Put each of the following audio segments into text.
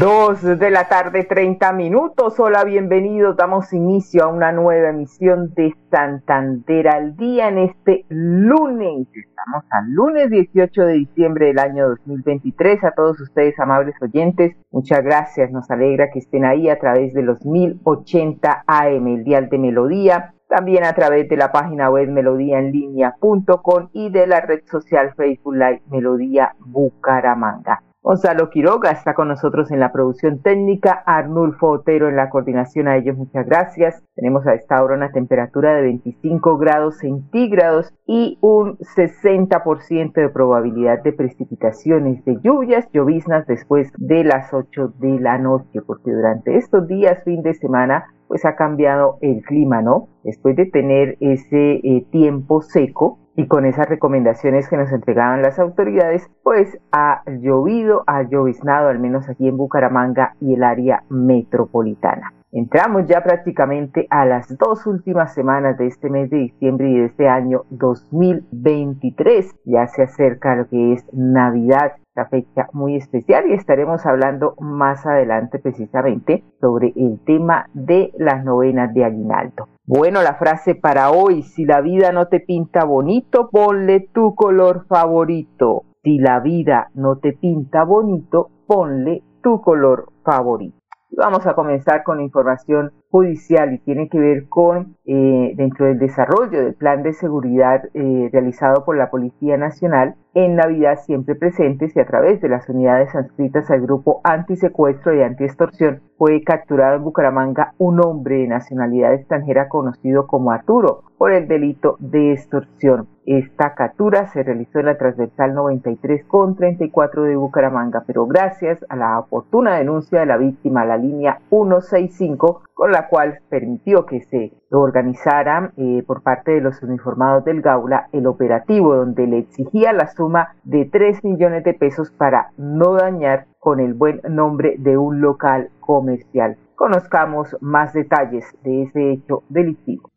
Dos de la tarde, 30 minutos. Hola, bienvenidos. Damos inicio a una nueva emisión de Santander al día en este lunes. Estamos al lunes 18 de diciembre del año 2023. A todos ustedes, amables oyentes, muchas gracias. Nos alegra que estén ahí a través de los 1080 AM, el dial de Melodía. También a través de la página web melodíaenlínea.com y de la red social Facebook Live Melodía Bucaramanga. Gonzalo Quiroga está con nosotros en la producción técnica, Arnulfo Otero en la coordinación, a ellos muchas gracias. Tenemos a esta hora una temperatura de 25 grados centígrados y un 60% de probabilidad de precipitaciones, de lluvias, lloviznas después de las 8 de la noche, porque durante estos días, fin de semana, pues ha cambiado el clima, ¿no? Después de tener ese eh, tiempo seco, y con esas recomendaciones que nos entregaban las autoridades, pues ha llovido, ha lloviznado al menos aquí en Bucaramanga y el área metropolitana. Entramos ya prácticamente a las dos últimas semanas de este mes de diciembre y de este año 2023. Ya se acerca lo que es Navidad, la fecha muy especial y estaremos hablando más adelante precisamente sobre el tema de las novenas de aguinaldo. Bueno, la frase para hoy, si la vida no te pinta bonito, ponle tu color favorito. Si la vida no te pinta bonito, ponle tu color favorito. Vamos a comenzar con información judicial y tiene que ver con eh, dentro del desarrollo del plan de seguridad eh, realizado por la Policía Nacional en Navidad siempre presentes y a través de las unidades adscritas al grupo antisecuestro y antiextorsión fue capturado en Bucaramanga un hombre de nacionalidad extranjera conocido como Arturo por el delito de extorsión. Esta captura se realizó en la transversal 93 con 34 de Bucaramanga, pero gracias a la oportuna denuncia de la víctima, la línea 165, con la cual permitió que se organizara eh, por parte de los uniformados del Gaula el operativo donde le exigía la suma de 3 millones de pesos para no dañar con el buen nombre de un local comercial. Conozcamos más detalles de ese hecho delictivo.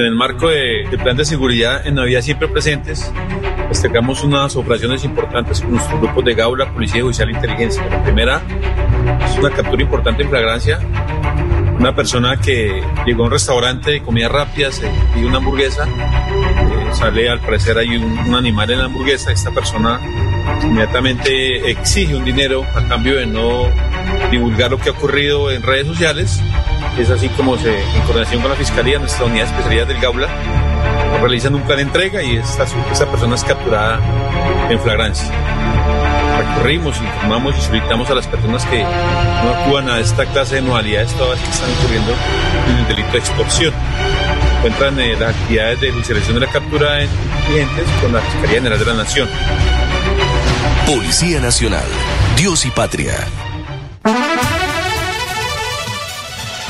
En el marco del plan de seguridad en Navidad siempre presentes, destacamos unas operaciones importantes con nuestros grupos de Gaula, Policía Judicial e Inteligencia. La primera es una captura importante en flagrancia. Una persona que llegó a un restaurante de comida rápida, se pidió una hamburguesa, eh, sale al parecer hay un, animal en la hamburguesa, esta persona inmediatamente exige un dinero a cambio de no divulgar lo que ha ocurrido en redes sociales es así como se, en coordinación con la Fiscalía, nuestra unidad de especialidad del Gaula, realizan un plan de entrega y esta, esta persona es capturada en flagrancia. Recorrimos, informamos y solicitamos a las personas que no actúan a esta clase de modalidades todas que están ocurriendo en el delito de extorsión. Encuentran eh, las actividades de selección de la captura de clientes con la Fiscalía General de la Nación. Policía Nacional, Dios y Patria.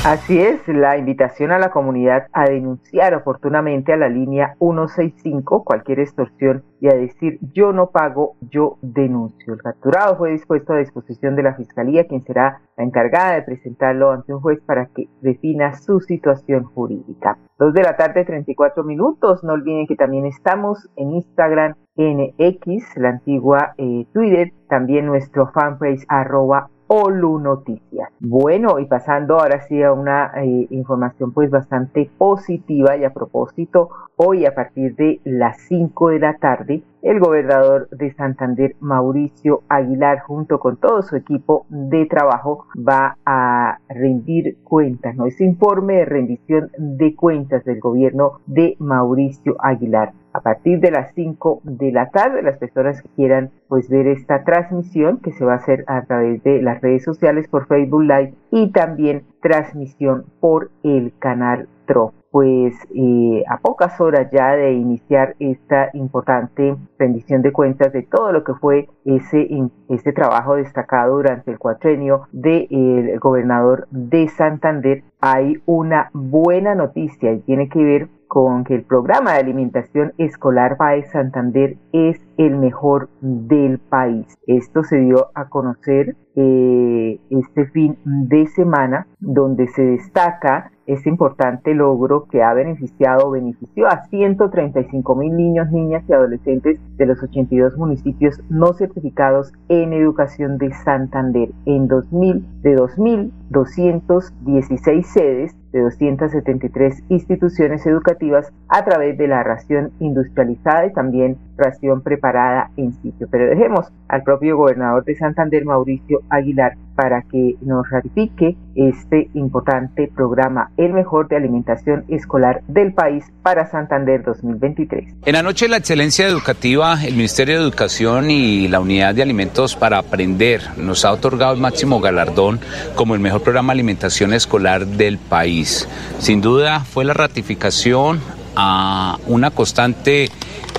Así es, la invitación a la comunidad a denunciar oportunamente a la línea 165 cualquier extorsión y a decir yo no pago, yo denuncio. El capturado fue dispuesto a disposición de la Fiscalía, quien será la encargada de presentarlo ante un juez para que defina su situación jurídica. Dos de la tarde, 34 minutos. No olviden que también estamos en Instagram, en X, la antigua eh, Twitter, también nuestro fanpage arroba Olu Noticias. Bueno, y pasando ahora sí a una eh, información pues bastante positiva y a propósito, hoy a partir de las 5 de la tarde el gobernador de Santander, Mauricio Aguilar, junto con todo su equipo de trabajo, va a rendir cuentas, ¿no? Ese informe de rendición de cuentas del gobierno de Mauricio Aguilar a partir de las 5 de la tarde. Las personas que quieran pues ver esta transmisión que se va a hacer a través de las redes sociales por Facebook Live y también transmisión por el canal TRO pues eh, a pocas horas ya de iniciar esta importante rendición de cuentas de todo lo que fue ese, ese trabajo destacado durante el cuatrenio del gobernador de Santander, hay una buena noticia y tiene que ver con que el programa de alimentación escolar PAE Santander es el mejor del país. Esto se dio a conocer eh, este fin de semana, donde se destaca este importante logro que ha beneficiado benefició a 135 mil niños, niñas y adolescentes de los 82 municipios no certificados en educación de Santander. En 2000, de 2.216 sedes, de 273 instituciones educativas a través de la ración industrializada y también ración preparada en sitio. Pero dejemos al propio gobernador de Santander, Mauricio Aguilar, para que nos ratifique este importante programa, el mejor de alimentación escolar del país para Santander 2023. En la noche de la excelencia educativa, el Ministerio de Educación y la Unidad de Alimentos para Aprender nos ha otorgado el máximo galardón como el mejor programa de alimentación escolar del país. Sin duda fue la ratificación a una constante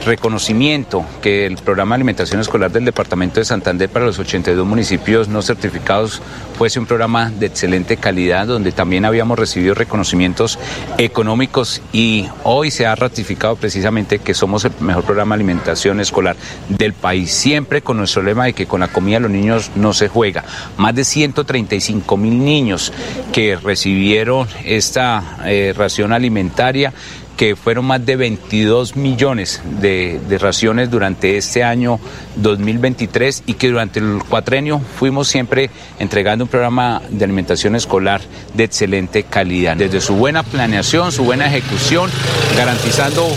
reconocimiento que el programa de alimentación escolar del Departamento de Santander para los 82 municipios no certificados fuese un programa de excelente calidad donde también habíamos recibido reconocimientos económicos y hoy se ha ratificado precisamente que somos el mejor programa de alimentación escolar del país, siempre con nuestro lema de que con la comida los niños no se juega. Más de 135 mil niños que recibieron esta eh, ración alimentaria que fueron más de 22 millones de, raciones durante este año 2023 y que durante el cuatrenio fuimos siempre entregando un programa de alimentación escolar de excelente calidad. Desde su buena planeación, su buena ejecución, garantizando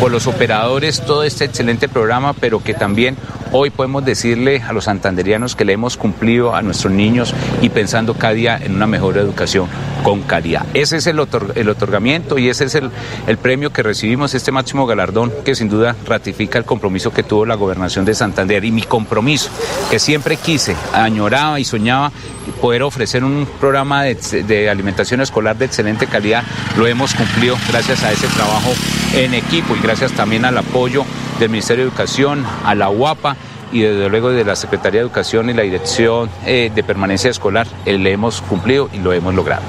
por los operadores todo este excelente programa, pero que también hoy podemos decirle a los santanderianos que le hemos cumplido a nuestros niños y pensando cada día en una mejor educación con calidad. Ese es el, otorgamiento y ese es el, premio que recibimos, este máximo galardón que sin duda ratifica el compromiso que tuvo la gobernación de Santander y mi compromiso que siempre quise, añoraba y soñaba poder ofrecer un programa de alimentación escolar de excelente calidad, lo hemos cumplido gracias a ese trabajo en equipo y gracias también al apoyo del Ministerio de Educación, a la UAPA y desde luego de la Secretaría de Educación y la Dirección eh, de Permanencia Escolar, eh, le hemos cumplido y lo hemos logrado.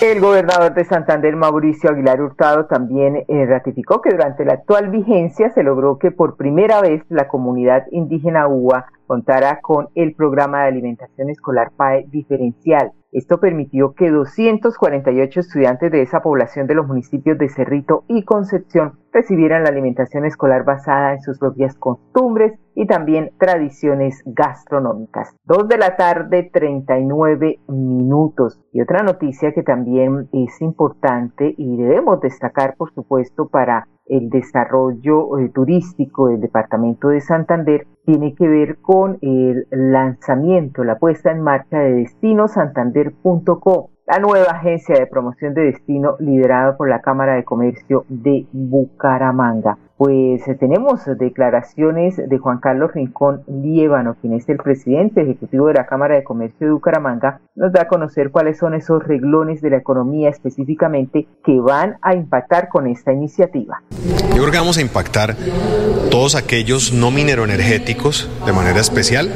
El gobernador de Santander, Mauricio Aguilar Hurtado, también eh, ratificó que durante la actual vigencia se logró que por primera vez la comunidad indígena UA contara con el programa de alimentación escolar PAE diferencial esto permitió que 248 estudiantes de esa población de los municipios de Cerrito y Concepción recibieran la alimentación escolar basada en sus propias costumbres y también tradiciones gastronómicas. Dos de la tarde, 39 minutos. Y otra noticia que también es importante y debemos destacar, por supuesto, para el desarrollo eh, turístico del departamento de Santander tiene que ver con el lanzamiento, la puesta en marcha de destinosantander.com, la nueva agencia de promoción de destino liderada por la Cámara de Comercio de Bucaramanga pues eh, tenemos declaraciones de Juan Carlos Rincón Liévano, quien es el presidente ejecutivo de la Cámara de Comercio de Bucaramanga, nos da a conocer cuáles son esos reglones de la economía específicamente que van a impactar con esta iniciativa. Yo creo que vamos a impactar todos aquellos no mineroenergéticos de manera especial,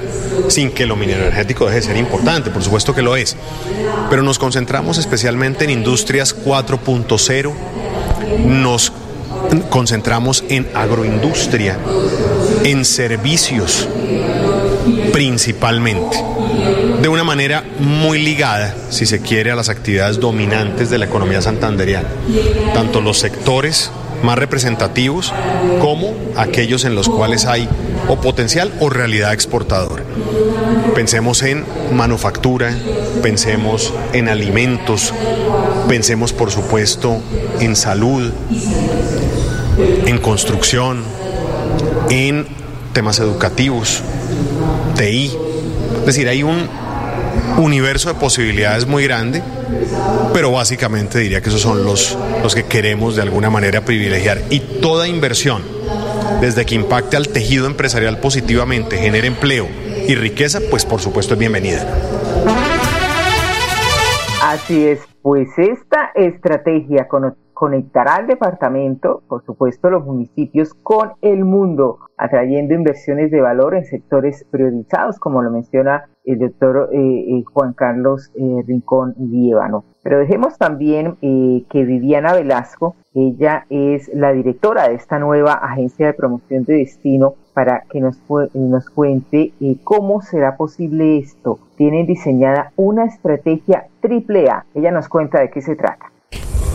sin que lo mineroenergético deje de ser importante, por supuesto que lo es, pero nos concentramos especialmente en industrias 4.0, nos concentramos en agroindustria, en servicios principalmente, de una manera muy ligada, si se quiere, a las actividades dominantes de la economía santanderiana, tanto los sectores más representativos como aquellos en los cuales hay o potencial o realidad exportadora. Pensemos en manufactura, pensemos en alimentos, pensemos por supuesto en salud, en construcción, en temas educativos, TI. Es decir, hay un universo de posibilidades muy grande, pero básicamente diría que esos son los, los que queremos de alguna manera privilegiar. Y toda inversión, desde que impacte al tejido empresarial positivamente, genere empleo y riqueza, pues por supuesto es bienvenida. Así es, pues esta estrategia conectará al departamento, por supuesto los municipios, con el mundo, atrayendo inversiones de valor en sectores priorizados, como lo menciona el doctor eh, eh, Juan Carlos eh, Rincón Líbano. Pero dejemos también que Viviana Velasco, ella es la directora de esta nueva agencia de promoción de destino, para que nos, nos cuente cómo será posible esto. Tienen diseñada una estrategia triple A. Ella nos cuenta de qué se trata.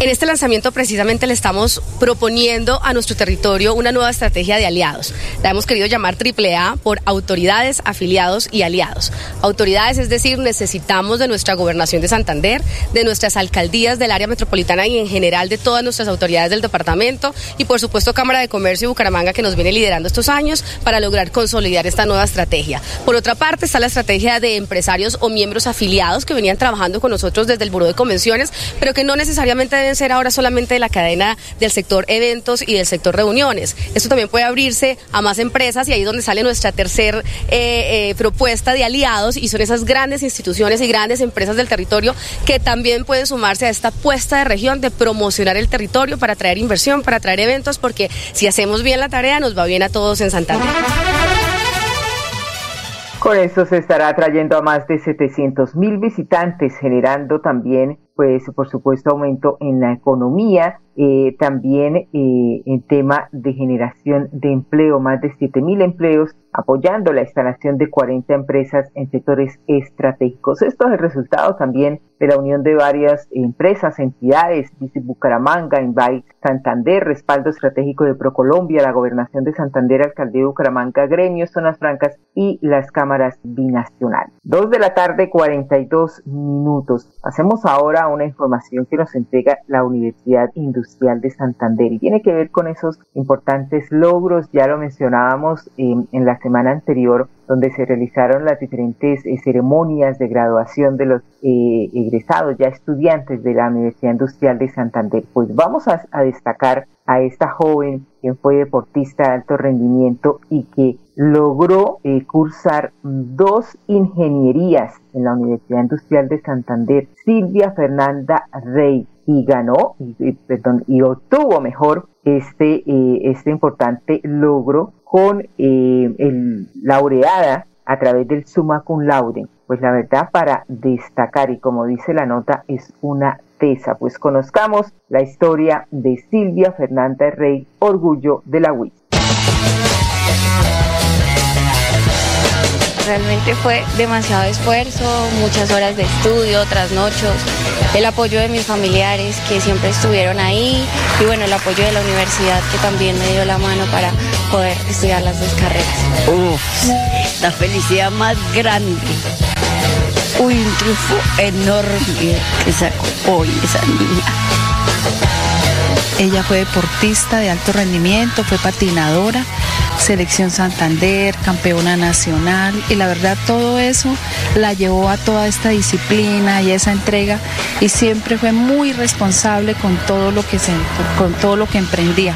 En este lanzamiento precisamente le estamos proponiendo a nuestro territorio una nueva estrategia de aliados. La hemos querido llamar AAA por autoridades, afiliados y aliados. Autoridades, es decir, necesitamos de nuestra gobernación de Santander, de nuestras alcaldías del área metropolitana y en general de todas nuestras autoridades del departamento y por supuesto Cámara de Comercio y Bucaramanga que nos viene liderando estos años para lograr consolidar esta nueva estrategia. Por otra parte está la estrategia de empresarios o miembros afiliados que venían trabajando con nosotros desde el Buró de Convenciones, pero que no necesariamente ser ahora solamente de la cadena del sector eventos y del sector reuniones. Esto también puede abrirse a más empresas y ahí es donde sale nuestra tercera eh, eh, propuesta de aliados y son esas grandes instituciones y grandes empresas del territorio que también pueden sumarse a esta apuesta de región de promocionar el territorio para traer inversión, para traer eventos, porque si hacemos bien la tarea nos va bien a todos en Santander. Con esto se estará atrayendo a más de 700 mil visitantes, generando también pues por supuesto aumento en la economía, eh, también eh, en tema de generación de empleo, más de 7.000 empleos, apoyando la instalación de 40 empresas en sectores estratégicos. Esto es el resultado también de la unión de varias empresas, entidades, dice Bucaramanga, Invite, Santander, respaldo estratégico de Procolombia, la gobernación de Santander, alcaldía de Bucaramanga, gremios, zonas francas y las cámaras binacionales. Dos de la tarde, 42 minutos. Hacemos ahora una información que nos entrega la Universidad Industrial de Santander y tiene que ver con esos importantes logros, ya lo mencionábamos en la semana anterior, donde se realizaron las diferentes eh, ceremonias de graduación de los eh, egresados, ya estudiantes de la Universidad Industrial de Santander. Pues vamos a, destacar a esta joven quien fue deportista de alto rendimiento y que logró eh, cursar dos ingenierías en la Universidad Industrial de Santander, Silvia Fernanda Rey, y ganó, y, perdón, y obtuvo mejor este, este importante logro con eh, el laureada a través del summa cum laude. Pues la verdad para destacar y como dice la nota es una tesa. Pues conozcamos la historia de Silvia Fernanda Rey, orgullo de la UIS. Realmente fue demasiado esfuerzo, muchas horas de estudio, trasnochos, el apoyo de mis familiares que siempre estuvieron ahí y bueno, el apoyo de la universidad que también me dio la mano para poder estudiar las dos carreras. Uf, la felicidad más grande. Uy, un triunfo enorme que sacó hoy esa niña. Ella fue deportista de alto rendimiento, fue patinadora, selección Santander, campeona nacional y la verdad todo eso la llevó a toda esta disciplina y esa entrega y siempre fue muy responsable con todo lo que se, con todo lo que emprendía.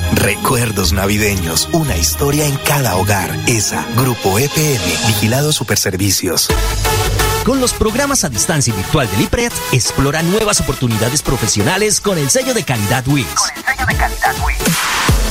Recuerdos navideños, una historia en cada hogar. Esa, Grupo EPM, Vigilado Superservicios. Con los programas a distancia y virtual del IPRED, explora nuevas oportunidades profesionales con el sello de calidad WIS. Con el sello de calidad WIS.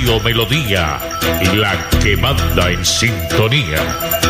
Radio Melodía, la que manda en sintonía.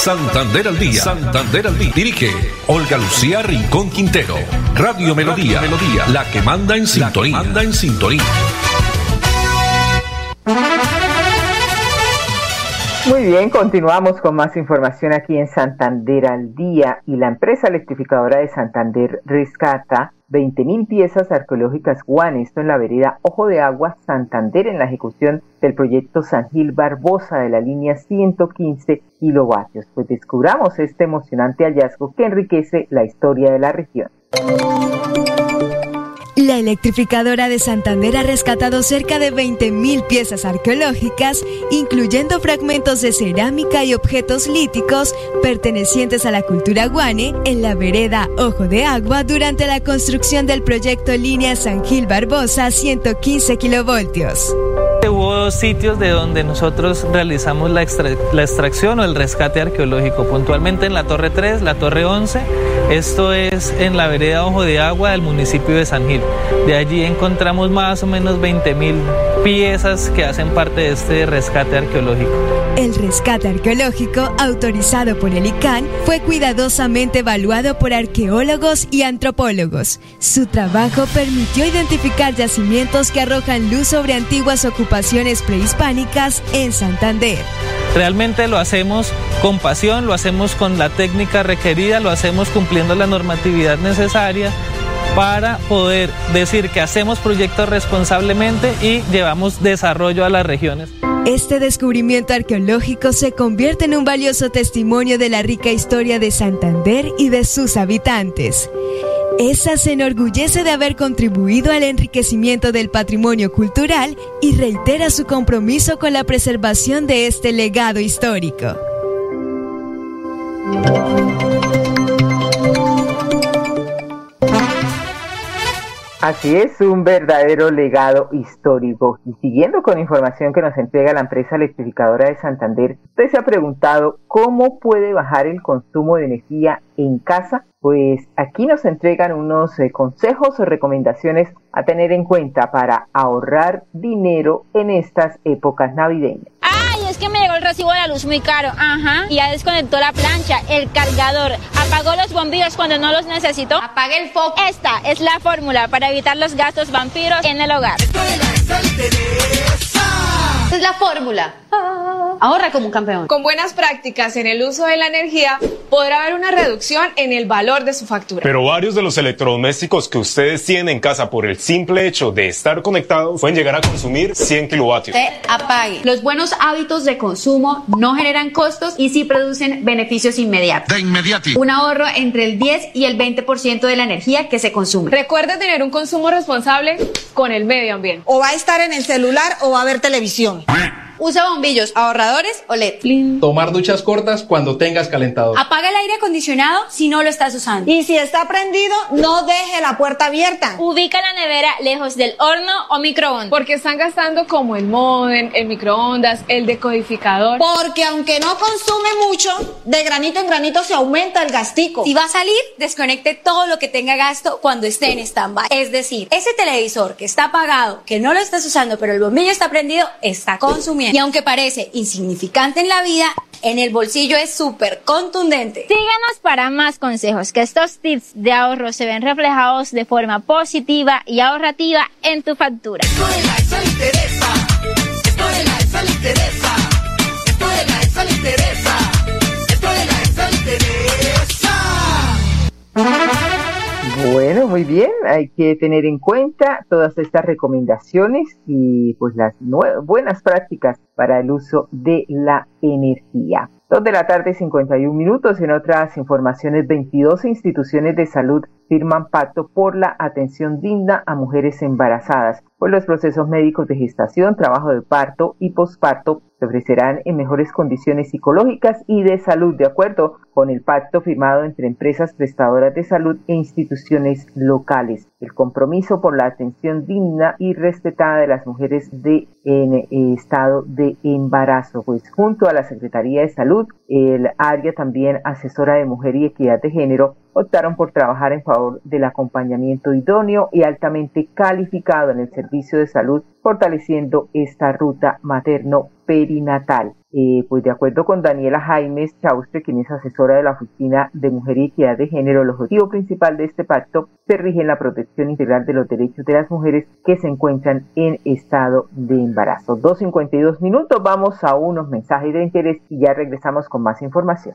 Santander al día. Santander al día. Dirige Olga Lucía Rincón Quintero. Radio Melodía. Melodía. La que manda en sintonía. manda en sintonía. Muy bien, continuamos con más información aquí en Santander al día y la empresa electrificadora de Santander rescata 20.000 piezas arqueológicas Juan, esto en la vereda Ojo de Agua, Santander, en la ejecución del proyecto San Gil Barbosa de la línea 115 kilovatios. Pues descubramos este emocionante hallazgo que enriquece la historia de la región. La electrificadora de Santander ha rescatado cerca de 20.000 piezas arqueológicas, incluyendo fragmentos de cerámica y objetos líticos pertenecientes a la cultura guane en la vereda Ojo de Agua durante la construcción del proyecto Línea San Gil Barbosa 115 kilovoltios. Hubo sitios de donde nosotros realizamos la, la, extracción o el rescate arqueológico, puntualmente en la Torre 3, la Torre 11, esto es en la vereda Ojo de Agua del municipio de San Gil. De allí encontramos más o menos 20 mil piezas que hacen parte de este rescate arqueológico. El rescate arqueológico, autorizado por el ICANN, fue cuidadosamente evaluado por arqueólogos y antropólogos. Su trabajo permitió identificar yacimientos que arrojan luz sobre antiguas ocupaciones prehispánicas en Santander. Realmente lo hacemos con pasión, lo hacemos con la técnica requerida, lo hacemos cumpliendo la normatividad necesaria para poder decir que hacemos proyectos responsablemente y llevamos desarrollo a las regiones. Este descubrimiento arqueológico se convierte en un valioso testimonio de la rica historia de Santander y de sus habitantes. ESA se enorgullece de haber contribuido al enriquecimiento del patrimonio cultural y reitera su compromiso con la preservación de este legado histórico. Así es, un verdadero legado histórico. Y siguiendo con información que nos entrega la empresa electrificadora de Santander, usted se ha preguntado cómo puede bajar el consumo de energía en casa. Pues aquí nos entregan unos eh, consejos o recomendaciones a tener en cuenta para ahorrar dinero en estas épocas navideñas es que me llegó el recibo de la luz muy caro. Ajá. Y ya desconectó la plancha, el cargador, apagó los bombillos cuando no los necesitó. Apague el foco. Esta es la fórmula para evitar los gastos vampiros en el hogar. Esta es la fórmula. Ahorra como un campeón. Con buenas prácticas en el uso de la energía, podrá haber una reducción en el valor de su factura. Pero varios de los electrodomésticos que ustedes tienen en casa por el simple hecho de estar conectados pueden llegar a consumir 100 kilovatios. apague. Los buenos hábitos de consumo no generan costos y sí producen beneficios inmediatos. De inmediati. Un ahorro entre el 10 y el 20% de la energía que se consume. Recuerde tener un consumo responsable con el medio ambiente. O va a estar en el celular o va a ver televisión. Usa bombillos ahorradores o LED. Tomar duchas cortas cuando tengas calentador. Apaga el aire acondicionado si no lo estás usando. Y si está prendido, no deje la puerta abierta. Ubica la nevera lejos del horno o microondas. Porque están gastando como el modem, el microondas, el decodificador. Porque aunque no consume mucho, de granito en granito se aumenta el gastico. Si va a salir, desconecte todo lo que tenga gasto cuando esté en stand-by. Es decir, ese televisor que está apagado, que no lo estás usando, pero el bombillo está prendido, está consumiendo. Y aunque parece insignificante en la vida, en el bolsillo es súper contundente. Síguenos para más consejos, que estos tips de ahorro se ven reflejados de forma positiva y ahorrativa en tu factura. Esto de la ESA le interesa. Esto de la ESA le interesa. Bueno, muy bien, hay que tener en cuenta todas estas recomendaciones y pues las buenas prácticas para el uso de la energía. Dos de la tarde, 51 minutos. En otras informaciones, 22 instituciones de salud firman pacto por la atención digna a mujeres embarazadas. Por los procesos médicos de gestación, trabajo de parto y posparto se ofrecerán en mejores condiciones psicológicas y de salud, de acuerdo con el pacto firmado entre empresas prestadoras de salud e instituciones locales. El compromiso por la atención digna y respetada de las mujeres de, en eh, estado de embarazo, pues junto a la Secretaría de Salud, el área también asesora de mujer y equidad de género optaron por trabajar en favor del acompañamiento idóneo y altamente calificado en el servicio de salud, fortaleciendo esta ruta materno-perinatal. Eh, pues de acuerdo con Daniela Jaimes Chaustre, quien es asesora de la Oficina de Mujer y Equidad de Género, el objetivo principal de este pacto se rige en la protección integral de los derechos de las mujeres que se encuentran en estado de embarazo. 2.52 minutos, vamos a unos mensajes de interés y ya regresamos con más información.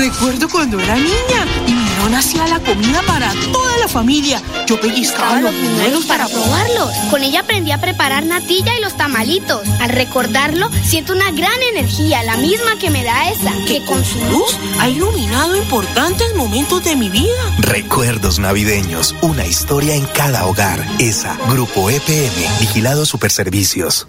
Recuerdo cuando era niña y mi mamá hacía la comida para toda la familia. Yo pellizcaba los buñuelos para probarlos. Con ella aprendí a preparar natilla y los tamalitos. Al recordarlo, siento una gran energía, la misma que me da esa. Que con su luz ha iluminado importantes momentos de mi vida. Recuerdos navideños, una historia en cada hogar. Esa, Grupo EPM, Vigilado Superservicios.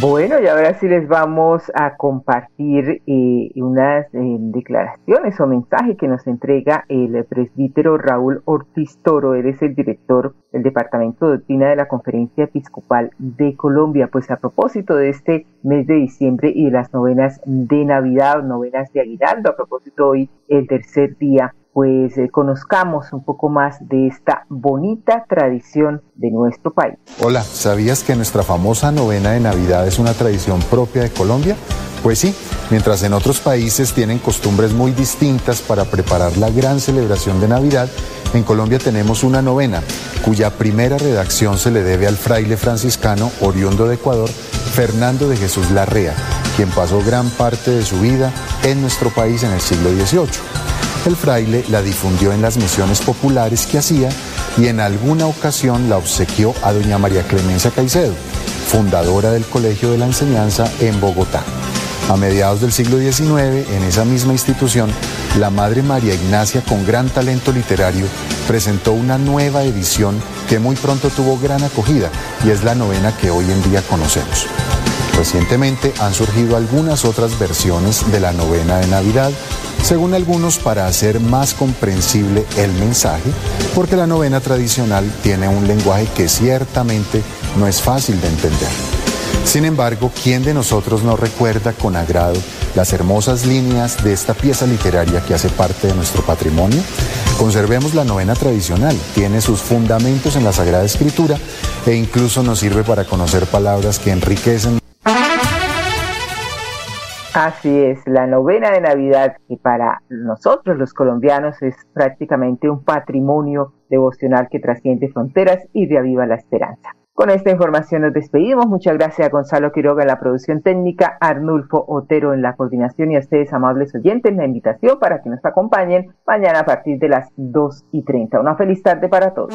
Bueno, y ahora sí les vamos a compartir eh, unas eh, declaraciones o mensajes que nos entrega el presbítero Raúl Ortiz Toro. Él es el director del Departamento de Doctrina de la Conferencia Episcopal de Colombia. Pues a propósito de este mes de diciembre y de las novenas de Navidad, novenas de Aguinaldo, a propósito hoy el tercer día pues eh, conozcamos un poco más de esta bonita tradición de nuestro país. Hola, ¿sabías que nuestra famosa novena de Navidad es una tradición propia de Colombia? Pues sí, mientras en otros países tienen costumbres muy distintas para preparar la gran celebración de Navidad, en Colombia tenemos una novena, cuya primera redacción se le debe al fraile franciscano oriundo de Ecuador, Fernando de Jesús Larrea, quien pasó gran parte de su vida en nuestro país en el siglo XVIII. El fraile la difundió en las misiones populares que hacía y en alguna ocasión la obsequió a doña María Clemencia Caicedo, fundadora del Colegio de la Enseñanza en Bogotá. A mediados del siglo XIX, en esa misma institución, la Madre María Ignacia, con gran talento literario, presentó una nueva edición que muy pronto tuvo gran acogida y es la novena que hoy en día conocemos. Recientemente han surgido algunas otras versiones de la novena de Navidad, según algunos para hacer más comprensible el mensaje, porque la novena tradicional tiene un lenguaje que ciertamente no es fácil de entender. Sin embargo, ¿quién de nosotros no recuerda con agrado las hermosas líneas de esta pieza literaria que hace parte de nuestro patrimonio? Conservemos la novena tradicional, tiene sus fundamentos en la Sagrada Escritura e incluso nos sirve para conocer palabras que enriquecen Así es, la novena de Navidad, que para nosotros los colombianos es prácticamente un patrimonio devocional que trasciende fronteras y reaviva la esperanza. Con esta información nos despedimos. Muchas gracias a Gonzalo Quiroga en la producción técnica, Arnulfo Otero en la coordinación y a ustedes, amables oyentes, la invitación para que nos acompañen mañana a partir de las 2 y 30. Una feliz tarde para todos.